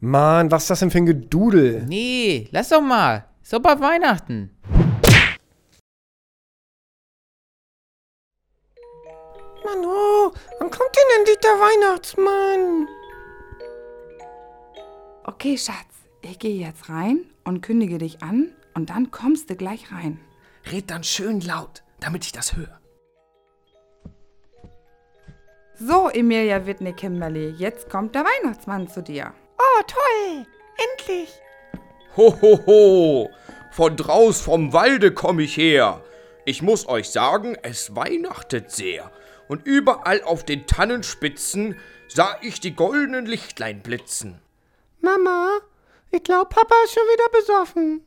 Mann, was ist das denn für ein Gedudel? Nee, lass doch mal. Ist doch bald Weihnachten. Manu, wann kommt denn endlich der Weihnachtsmann? Okay, Schatz, ich gehe jetzt rein und kündige dich an und dann kommst du gleich rein. Red dann schön laut, damit ich das höre. So, Emilia Whitney Kimberly, jetzt kommt der Weihnachtsmann zu dir. Oh, toll. Endlich. Ho, ho, ho! Von draus vom Walde komm ich her. Ich muss euch sagen, es weihnachtet sehr. Und überall auf den Tannenspitzen sah ich die goldenen Lichtlein blitzen. Mama, ich glaube, Papa ist schon wieder besoffen.